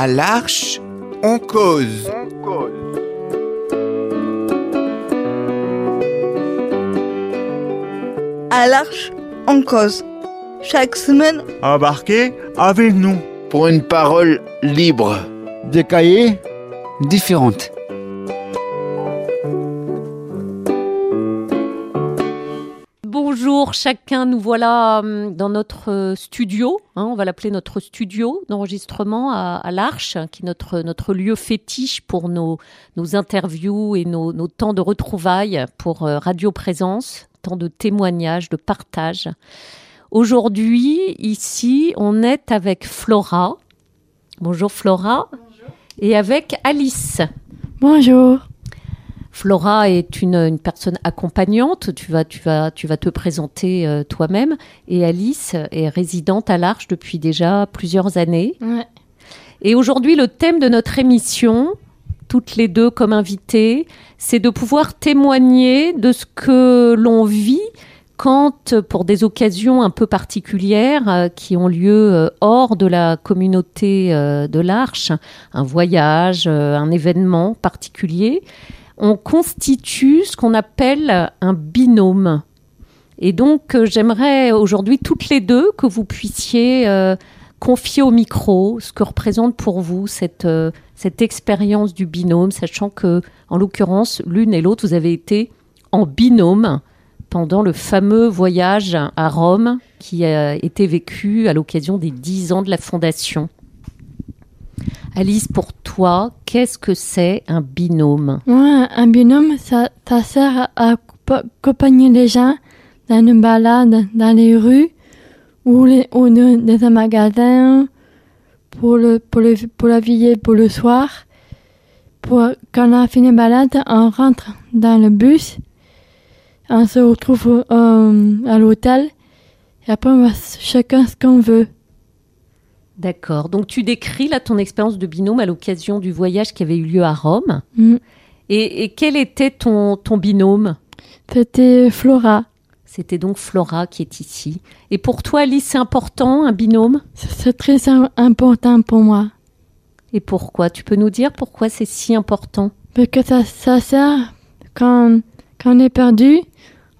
À l'arche, on cause. À l'arche, on cause. Chaque semaine, Embarquez avec nous. Pour une parole libre. Des cahiers différentes. Bonjour chacun, nous voilà hum, dans notre euh, studio, hein, on va l'appeler notre studio d'enregistrement à, à l'Arche, qui est notre, notre lieu fétiche pour nos, nos interviews et nos, nos temps de retrouvailles pour euh, Radio Présence, temps de témoignages, de partage. Aujourd'hui, ici, on est avec Flora. Bonjour Flora. Et avec Alice. Bonjour. Flora est une, une personne accompagnante. Tu vas, tu vas, tu vas te présenter euh, toi-même. Et Alice est résidente à l'Arche depuis déjà plusieurs années. Ouais. Et aujourd'hui, le thème de notre émission, toutes les deux comme invitées, c'est de pouvoir témoigner de ce que l'on vit quand, pour des occasions un peu particulières euh, qui ont lieu euh, hors de la communauté euh, de l'Arche, un voyage, un événement particulier, on constitue ce qu'on appelle un binôme. Et donc, euh, j'aimerais aujourd'hui toutes les deux que vous puissiez euh, confier au micro ce que représente pour vous cette, euh, cette expérience du binôme, sachant que, en l'occurrence, l'une et l'autre, vous avez été en binôme pendant le fameux voyage à Rome qui a été vécu à l'occasion des 10 ans de la fondation. Alice, pour toi, qu'est-ce que c'est un binôme? Un binôme, ça, sert à accompagner les gens dans une balade dans les rues ou, les, ou dans un magasin pour, la veillée pour le soir. Quand on a fini la balade, on rentre dans le bus, on se retrouve à l'hôtel et après on va chacun ce qu'on veut. D'accord. Donc tu décris là ton expérience de binôme à l'occasion du voyage qui avait eu lieu à Rome. Mm. Et, et quel était ton, ton binôme? C'était Flora. C'était donc Flora qui est ici. Et pour toi, Alice, c'est important, un binôme? C'est très im- important pour moi. Et pourquoi? Tu peux nous dire pourquoi c'est si important? Parce que ça, ça sert quand, quand on est perdu,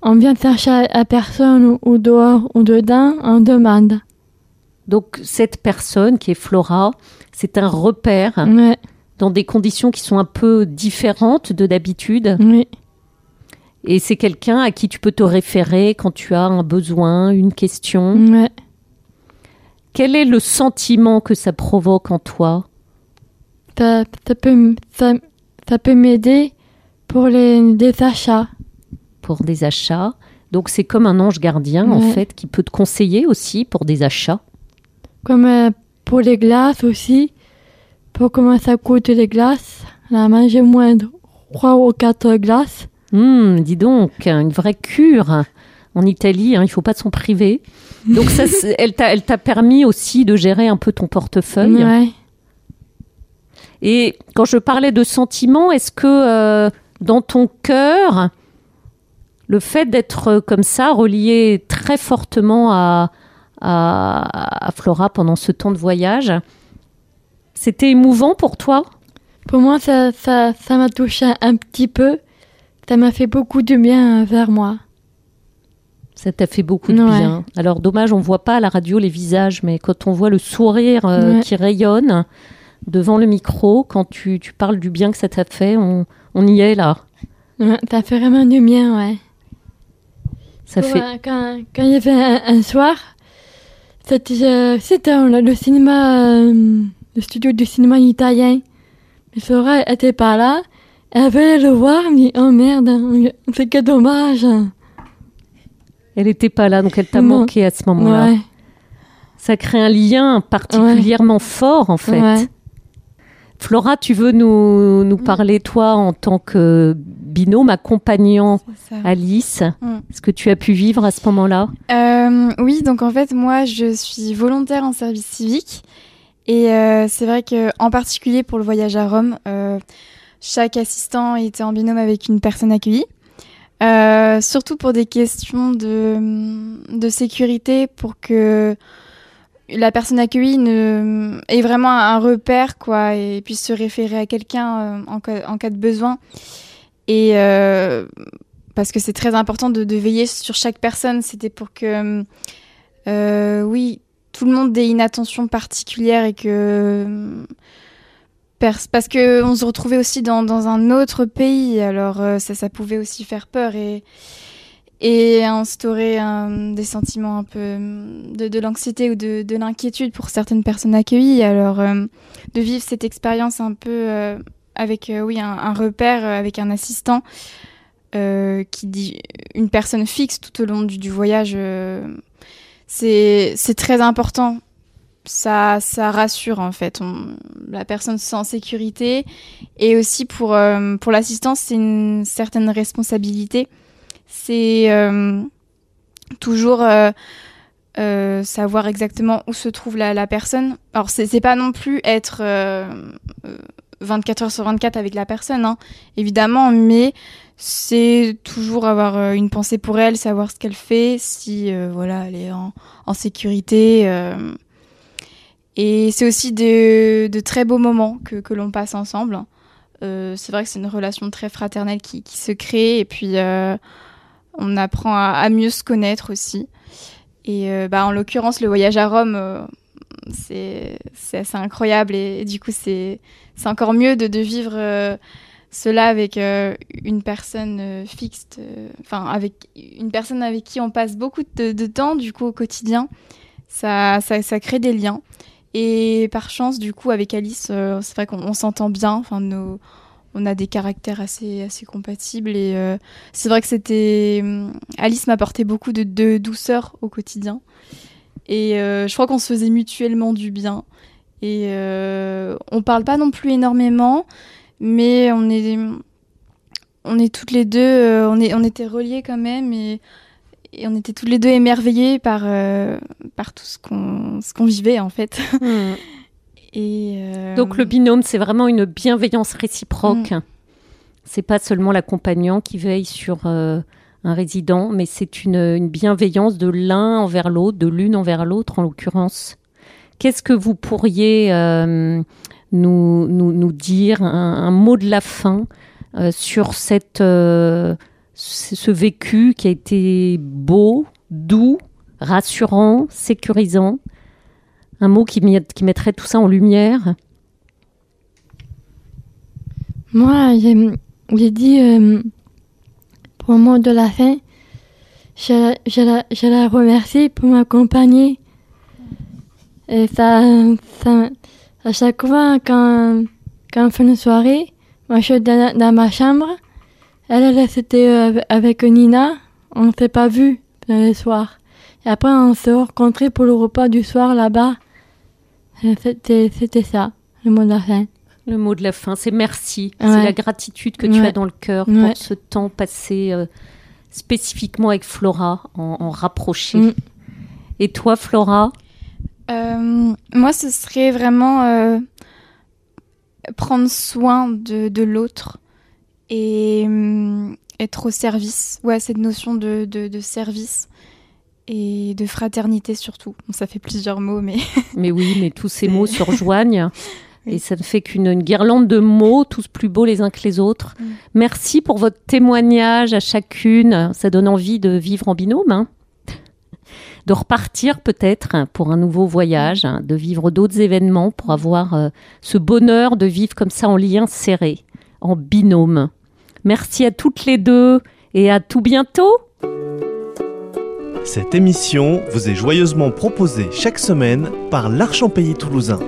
on vient chercher à, à personne ou, ou dehors ou dedans, on demande. Donc cette personne qui est Flora, c'est un repère Ouais, dans des conditions qui sont un peu différentes de d'habitude. oui, Et c'est quelqu'un à qui tu peux te référer quand tu as un besoin, une question. ouais. Quel est le sentiment que ça provoque en toi? Ça, ça peut, ça, ça peut m'aider pour les, des achats. pour des achats Donc c'est comme un ange gardien en fait qui peut te conseiller aussi pour des achats. Comme euh, pour les glaces aussi. Pour comment ça coûte les glaces. La manger moins de 3 ou 4 glaces. Hum, dis donc, une vraie cure en Italie, hein, il faut pas s'en priver. Donc ça, elle t'a elle t'a permis aussi de gérer un peu ton portefeuille. Ouais. Et quand je parlais de sentiments, est-ce que euh, dans ton cœur, le fait d'être comme ça, relié très fortement à, à, à Flora pendant ce temps de voyage, c'était émouvant pour toi? Pour moi, ça, ça, ça m'a touché un petit peu. Ça m'a fait beaucoup de bien vers moi. Ça t'a fait beaucoup de Ouais. bien. Alors dommage, on voit pas à la radio les visages, mais quand on voit le sourire euh, Ouais. qui rayonne devant le micro, quand tu, tu parles du bien que ça t'a fait, on, on y est là. Ouais, ça fait vraiment du bien, ouais. Ça Pour, fait. euh, quand, quand il y avait un, un soir, c'était euh, le cinéma, euh, le studio du cinéma italien. Mais Flora elle était pas là. Elle venait le voir, dit Oh merde, c'est que dommage. Elle n'était pas là, donc elle t'a manqué à ce moment-là. Ouais, Ça crée un lien particulièrement fort, en fait. ouais. Flora, tu veux nous, nous parler, toi, en tant que binôme accompagnant. Alice, Mm. ce que tu as pu vivre à ce moment-là? Euh, oui, donc en fait, moi, je suis volontaire en service civique. Et euh, c'est vrai que, en particulier pour le voyage à Rome, euh, chaque assistant était en binôme avec une personne accueillie. Surtout pour des questions de, de sécurité, pour que la personne accueillie ne, est vraiment un repère, quoi, et puisse se référer à quelqu'un en, en, cas de besoin. Et parce que c'est très important de, veiller sur chaque personne. C'était pour que, oui, tout le monde ait une attention particulière et que parce que on se retrouvait aussi dans, un autre pays, alors euh, ça, pouvait aussi faire peur et, instaurer des sentiments un peu de, l'anxiété ou de, de l'inquiétude pour certaines personnes accueillies. Alors euh, de vivre cette expérience un peu euh, avec oui un, repère, avec un assistant qui dit une personne fixe tout au long du, voyage, c'est très important ça, ça rassure en fait. La personne se sent en sécurité et aussi pour, euh, pour l'assistance, c'est une certaine responsabilité. C'est euh, toujours euh, savoir exactement où se trouve la, la personne. Alors c'est pas non plus être 24 heures sur 24 avec la personne, hein, évidemment, mais c'est toujours avoir une pensée pour elle, savoir ce qu'elle fait, si voilà, elle est en, sécurité. Et c'est aussi de, très beaux moments que, l'on passe ensemble. Euh, c'est vrai que c'est une relation très fraternelle qui, se crée et puis euh, on apprend à, mieux se connaître aussi. Et euh, bah, en l'occurrence, le voyage à Rome, euh, c'est assez incroyable et, du coup, c'est encore mieux de, de vivre euh, cela avec euh, une personne fixe, enfin avec une personne avec qui on passe beaucoup de, temps du coup au quotidien. Ça, ça, ça crée des liens. Et par chance, du coup, avec Alice, euh, c'est vrai qu'on s'entend bien. Enfin, nos, on a des caractères assez, assez compatibles. Et euh, c'est vrai que c'était. Euh, Alice m'apportait beaucoup de, douceur au quotidien. Et euh, je crois qu'on se faisait mutuellement du bien. Et euh, on parle pas non plus énormément, mais on est, on est toutes les deux, on, est, on était reliés quand même. Et et on était tous les deux émerveillés par, euh, par tout ce qu'on qu'on vivait en fait. Mmh. Et euh... Donc le binôme, c'est vraiment une bienveillance réciproque. Mmh. C'est pas seulement l'accompagnant qui veille sur euh, un résident, mais c'est une, bienveillance de l'un envers l'autre, de l'une envers l'autre en l'occurrence. Qu'est-ce que vous pourriez euh, nous, nous, dire, un, un, mot de la fin euh, sur cette euh, ce vécu qui a été beau, doux, rassurant, sécurisant? Un mot qui, qui mettrait tout ça en lumière? Moi, j'ai dit le mot de la fin, je, la, remercie pour m'accompagner. Et ça, à chaque fois, quand, on fait une soirée, moi je suis dans, ma chambre, elle, elle c'était euh, avec Nina. On ne s'est pas vu le soir. Et après, on s'est rencontrés pour le repas du soir là-bas. C'était ça, le mot de la fin. Le mot de la fin, c'est merci. Ouais. C'est la gratitude que tu as dans le cœur pour ouais. ce temps passé euh, spécifiquement avec Flora, en, en rapproché. Mm. Et toi, Flora? Euh, Moi, ce serait vraiment euh, prendre soin de, de l'autre et euh, être au service. Ouais, cette notion de, de, de, service et de fraternité surtout. Bon, ça fait plusieurs mots, mais. mais oui, mais tous ces mots se rejoignent. Oui. Et ça ne fait qu'une guirlande de mots, tous plus beaux les uns que les autres. Mm. Merci pour votre témoignage à chacune. Ça donne envie de vivre en binôme. Hein de repartir peut-être pour un nouveau voyage, hein, de vivre d'autres événements pour avoir euh, ce bonheur de vivre comme ça en lien serré, en binôme. Merci à toutes les deux et à tout bientôt. Cette émission vous est joyeusement proposée chaque semaine par l'Archempélie toulousain.